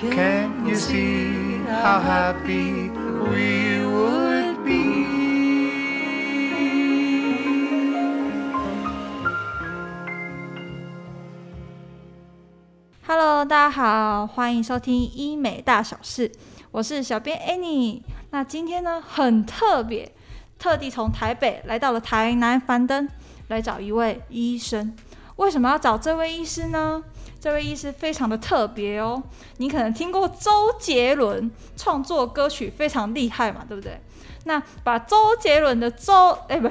Can you see how happy we would be? Hello，大家好，欢迎收听医美大小事，我是小编 Annie。那今天呢，很特别，特地从台北来到了台南樊登，来找一位医生。为什么要找这位医师呢？这位医师非常的特别哦，你可能听过周杰伦创作歌曲非常厉害嘛，对不对？那把周杰伦的周，哎，不，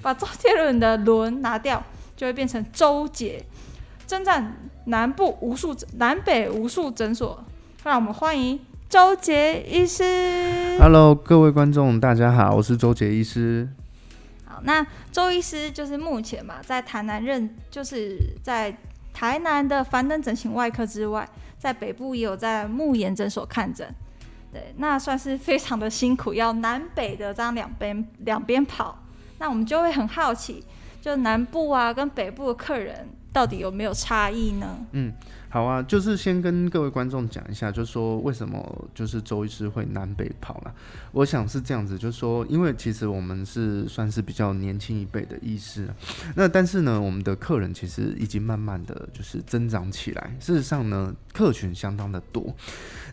把周杰伦的伦拿掉，就会变成周杰。征战南部无数南北无数诊所，让我们欢迎周杰医师。Hello，各位观众，大家好，我是周杰医师。那周医师就是目前嘛，在台南任，就是在。台南的凡登整形外科之外，在北部也有在慕颜诊所看诊，对，那算是非常的辛苦，要南北的这样两边两边跑。那我们就会很好奇，就南部啊跟北部的客人到底有没有差异呢？嗯。好啊，就是先跟各位观众讲一下，就是说为什么就是周医师会南北跑了。我想是这样子，就是说，因为其实我们是算是比较年轻一辈的医师，那但是呢，我们的客人其实已经慢慢的就是增长起来。事实上呢，客群相当的多。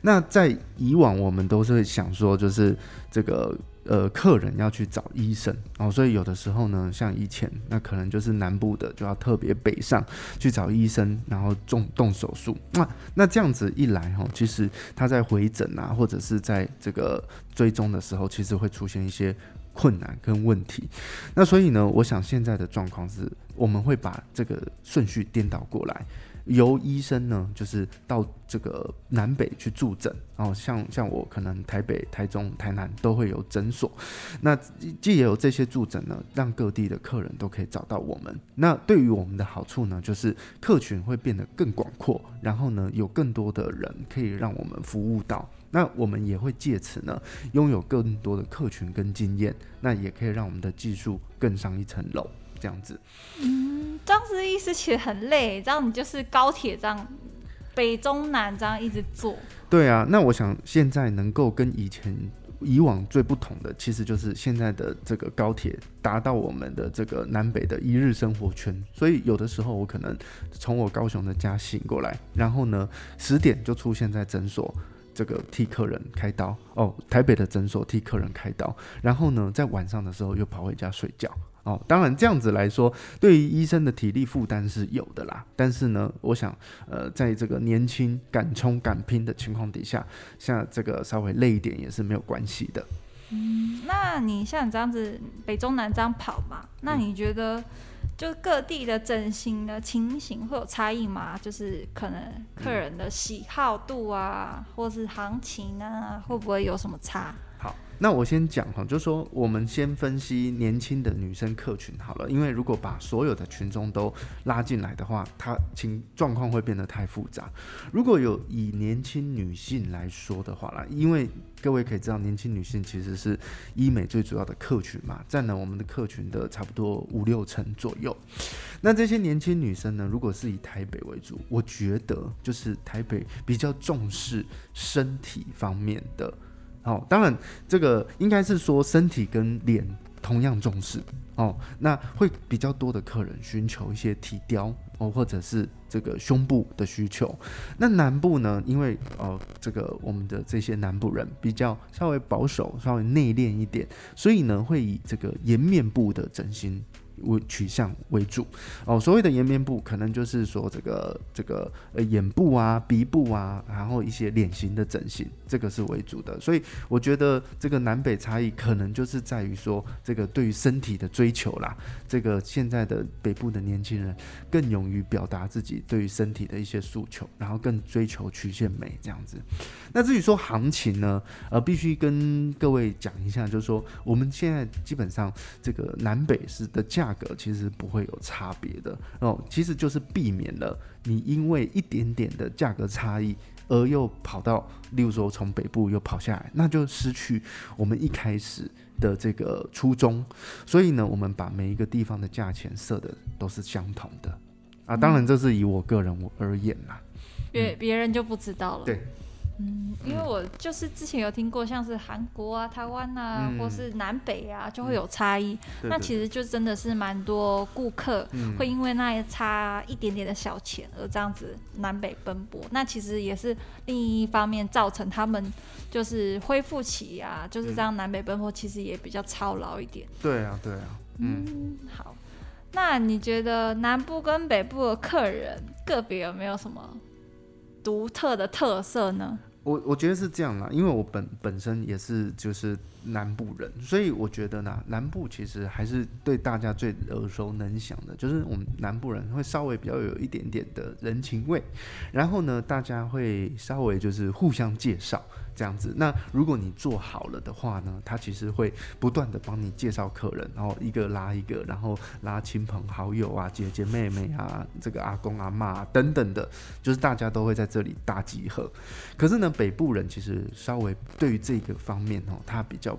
那在以往，我们都是想说，就是这个。呃，客人要去找医生哦，所以有的时候呢，像以前那可能就是南部的就要特别北上去找医生，然后动动手术。那那这样子一来哈，其实他在回诊啊，或者是在这个追踪的时候，其实会出现一些困难跟问题。那所以呢，我想现在的状况是，我们会把这个顺序颠倒过来。由医生呢，就是到这个南北去驻诊，然后像像我可能台北、台中、台南都会有诊所，那既也有这些驻诊呢，让各地的客人都可以找到我们。那对于我们的好处呢，就是客群会变得更广阔，然后呢，有更多的人可以让我们服务到。那我们也会借此呢，拥有更多的客群跟经验，那也可以让我们的技术更上一层楼。这样子，当时意思其实很累，这样你就是高铁这样北中南这样一直坐。对啊，那我想现在能够跟以前以往最不同的，其实就是现在的这个高铁达到我们的这个南北的一日生活圈。所以有的时候我可能从我高雄的家醒过来，然后呢十点就出现在诊所，这个替客人开刀哦，台北的诊所替客人开刀，然后呢在晚上的时候又跑回家睡觉。哦，当然这样子来说，对于医生的体力负担是有的啦。但是呢，我想，呃，在这个年轻、敢冲、敢拼的情况底下，像这个稍微累一点也是没有关系的。嗯，那你像你这样子北中南这样跑嘛，那你觉得就各地的整形的情形会有差异吗？就是可能客人的喜好度啊，或是行情啊，会不会有什么差？好那我先讲哈，就说我们先分析年轻的女生客群好了，因为如果把所有的群众都拉进来的话，它情状况会变得太复杂。如果有以年轻女性来说的话啦，因为各位可以知道，年轻女性其实是医美最主要的客群嘛，占了我们的客群的差不多五六成左右。那这些年轻女生呢，如果是以台北为主，我觉得就是台北比较重视身体方面的。哦，当然，这个应该是说身体跟脸同样重视哦。那会比较多的客人寻求一些体雕哦，或者是这个胸部的需求。那南部呢，因为呃，这个我们的这些南部人比较稍微保守、稍微内敛一点，所以呢，会以这个颜面部的整形。为取向为主哦，所谓的颜面部可能就是说这个这个呃眼部啊、鼻部啊，然后一些脸型的整形，这个是为主的。所以我觉得这个南北差异可能就是在于说这个对于身体的追求啦。这个现在的北部的年轻人更勇于表达自己对于身体的一些诉求，然后更追求曲线美这样子。那至于说行情呢，呃，必须跟各位讲一下，就是说我们现在基本上这个南北是的价。价格其实不会有差别的哦，其实就是避免了你因为一点点的价格差异而又跑到，例如说从北部又跑下来，那就失去我们一开始的这个初衷。所以呢，我们把每一个地方的价钱设的都是相同的啊。当然，这是以我个人而言啦，别别人就不知道了。对，嗯，因为我就是之前有听过，像是韩国啊、台湾啊，嗯、或是南北啊，就会有差异。嗯、那其实就真的是蛮多顾客会因为那差一点点的小钱而这样子南北奔波。嗯、那其实也是另一方面造成他们就是恢复期啊，就是这样南北奔波，其实也比较操劳一点。对啊，对啊。嗯，嗯，好。那你觉得南部跟北部的客人个别有没有什么独特的特色呢？我我觉得是这样啦，因为我本本身也是就是南部人，所以我觉得呢，南部其实还是对大家最耳熟能详的，就是我们南部人会稍微比较有一点点的人情味，然后呢，大家会稍微就是互相介绍。这样子，那如果你做好了的话呢，他其实会不断的帮你介绍客人，然后一个拉一个，然后拉亲朋好友啊、姐姐妹妹啊、这个阿公阿嬷啊等等的，就是大家都会在这里大集合。可是呢，北部人其实稍微对于这个方面哦，他比较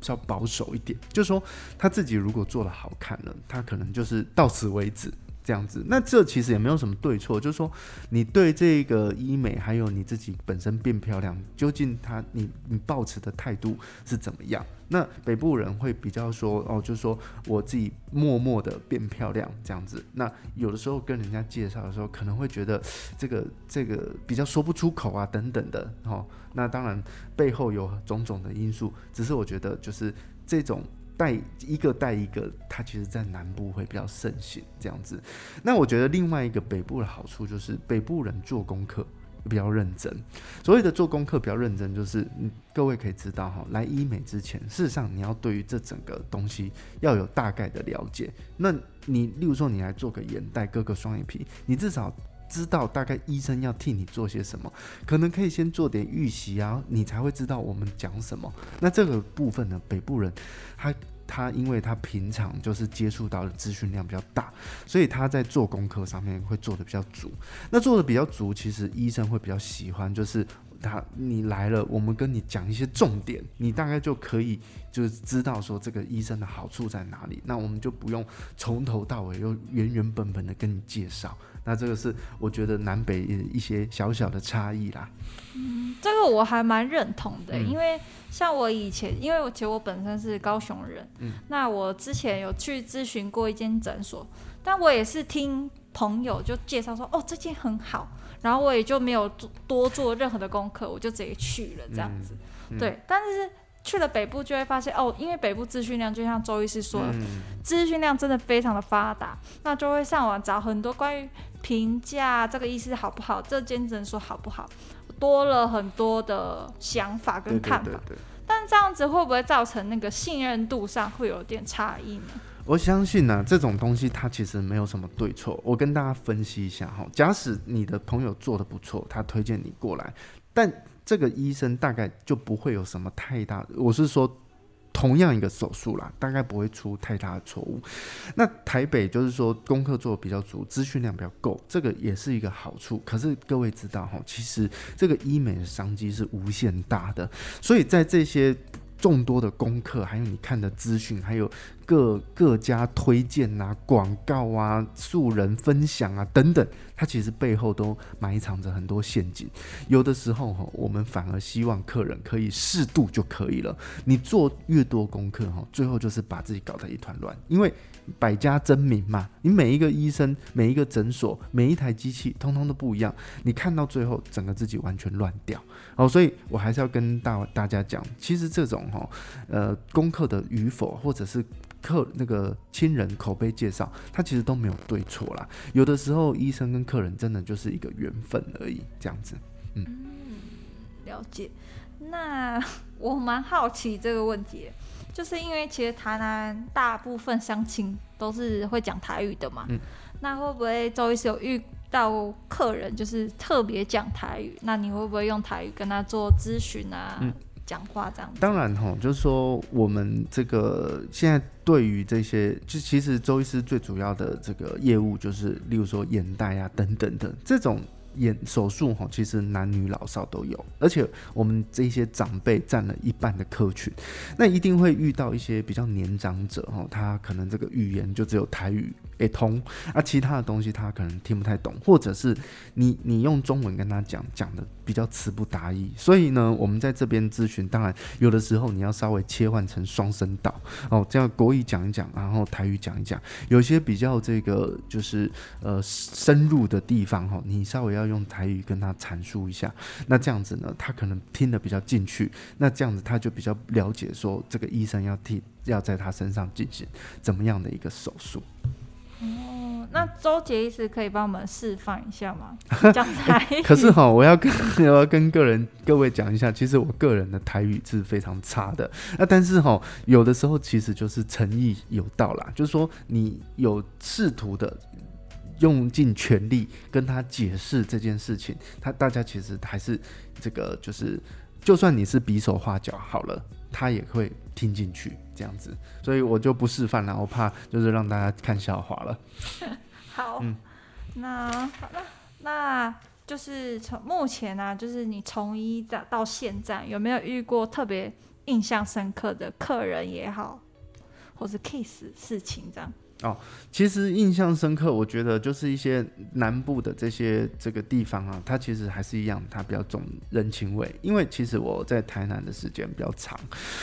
稍保守一点，就是说他自己如果做的好看了，他可能就是到此为止。这样子，那这其实也没有什么对错，就是说你对这个医美，还有你自己本身变漂亮，究竟他你你抱持的态度是怎么样？那北部人会比较说哦，就是说我自己默默的变漂亮这样子。那有的时候跟人家介绍的时候，可能会觉得这个这个比较说不出口啊等等的哦。那当然背后有种种的因素，只是我觉得就是这种。带一个带一个，它其实在南部会比较盛行这样子。那我觉得另外一个北部的好处就是北部人做功课比较认真。所谓的做功课比较认真，就是各位可以知道哈，来医美之前，事实上你要对于这整个东西要有大概的了解。那你例如说你来做个眼袋、割个双眼皮，你至少知道大概医生要替你做些什么，可能可以先做点预习啊，你才会知道我们讲什么。那这个部分呢，北部人他。他因为他平常就是接触到的资讯量比较大，所以他在做功课上面会做的比较足。那做的比较足，其实医生会比较喜欢，就是他你来了，我们跟你讲一些重点，你大概就可以就是知道说这个医生的好处在哪里。那我们就不用从头到尾又原原本本的跟你介绍。那这个是我觉得南北一些小小的差异啦。嗯，这个我还蛮认同的，嗯、因为。像我以前，因为我其实我本身是高雄人，嗯，那我之前有去咨询过一间诊所，但我也是听朋友就介绍说，哦，这间很好，然后我也就没有多做任何的功课，我就直接去了这样子，嗯嗯、对。但是去了北部就会发现，哦，因为北部资讯量就像周医师说的，资讯、嗯、量真的非常的发达，那就会上网找很多关于评价这个医师好不好，这间诊所好不好。多了很多的想法跟看法，但这样子会不会造成那个信任度上会有点差异呢？我相信呢、啊，这种东西它其实没有什么对错。我跟大家分析一下哈，假使你的朋友做的不错，他推荐你过来，但这个医生大概就不会有什么太大，我是说。同样一个手术啦，大概不会出太大的错误。那台北就是说功课做得比较足，资讯量比较够，这个也是一个好处。可是各位知道哈，其实这个医美的商机是无限大的，所以在这些众多的功课，还有你看的资讯，还有。各各家推荐啊、广告啊、素人分享啊等等，它其实背后都埋藏着很多陷阱。有的时候哈，我们反而希望客人可以适度就可以了。你做越多功课哈，最后就是把自己搞得一团乱。因为百家争鸣嘛，你每一个医生、每一个诊所、每一台机器，通通都不一样。你看到最后，整个自己完全乱掉。哦，所以我还是要跟大大家讲，其实这种哈，呃，功课的与否，或者是。客那个亲人口碑介绍，他其实都没有对错啦。有的时候，医生跟客人真的就是一个缘分而已，这样子。嗯，嗯，了解。那我蛮好奇这个问题，就是因为其实台南大部分乡亲都是会讲台语的嘛。嗯。那会不会周医师有遇到客人就是特别讲台语？那你会不会用台语跟他做咨询啊？嗯讲话这样，当然哈，就是说我们这个现在对于这些，就其实周医师最主要的这个业务就是，例如说眼袋啊等等的这种眼手术哈，其实男女老少都有，而且我们这些长辈占了一半的客群，那一定会遇到一些比较年长者哈，他可能这个语言就只有台语。也通，啊，其他的东西他可能听不太懂，或者是你你用中文跟他讲，讲的比较词不达意，所以呢，我们在这边咨询，当然有的时候你要稍微切换成双声道哦，这样国语讲一讲，然后台语讲一讲，有些比较这个就是呃深入的地方哈，你稍微要用台语跟他阐述一下，那这样子呢，他可能听得比较进去，那这样子他就比较了解说这个医生要替要在他身上进行怎么样的一个手术。哦，那周杰医师可以帮我们示范一下吗？讲台语。可是哈，我要跟我 要跟个人各位讲一下，其实我个人的台语是非常差的。那但是哈，有的时候其实就是诚意有到啦，就是说你有试图的用尽全力跟他解释这件事情，他大家其实还是这个就是，就算你是比手画脚好了，他也会听进去。这样子，所以我就不示范了，我怕就是让大家看笑话了。好，嗯，那好那那就是从目前呢、啊，就是你从一到到现在，有没有遇过特别印象深刻的客人也好，或是 case 事情这样？哦，其实印象深刻，我觉得就是一些南部的这些这个地方啊，它其实还是一样，它比较重人情味。因为其实我在台南的时间比较长，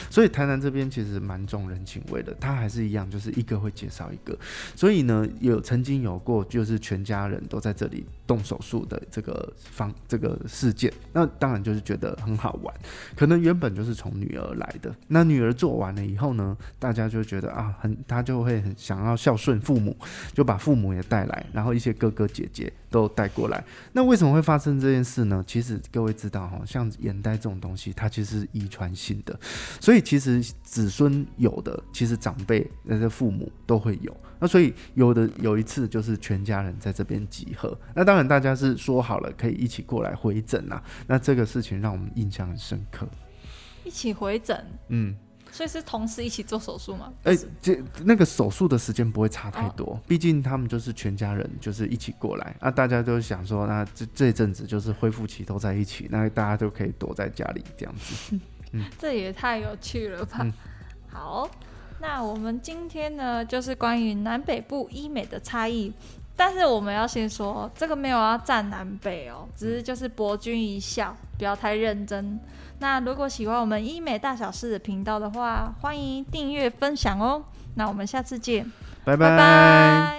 所以台南这边其实蛮重人情味的。它还是一样，就是一个会介绍一个。所以呢，有曾经有过就是全家人都在这里动手术的这个方这个事件，那当然就是觉得很好玩。可能原本就是从女儿来的，那女儿做完了以后呢，大家就觉得啊，很他就会很想要。孝顺父母，就把父母也带来，然后一些哥哥姐姐都带过来。那为什么会发生这件事呢？其实各位知道哈，像眼袋这种东西，它其实是遗传性的，所以其实子孙有的，其实长辈那些父母都会有。那所以有的有一次就是全家人在这边集合，那当然大家是说好了可以一起过来回诊啊。那这个事情让我们印象很深刻。一起回诊，嗯。所以是同时一起做手术吗？哎、欸，这那个手术的时间不会差太多，毕、哦、竟他们就是全家人，就是一起过来啊。大家都想说，那这这阵子就是恢复期都在一起，那大家都可以躲在家里这样子。嗯，这也太有趣了吧！嗯、好，那我们今天呢，就是关于南北部医美的差异。但是我们要先说，这个没有要站南北哦，只是就是博君一笑，不要太认真。那如果喜欢我们医美大小事的频道的话，欢迎订阅分享哦。那我们下次见，拜拜。拜拜。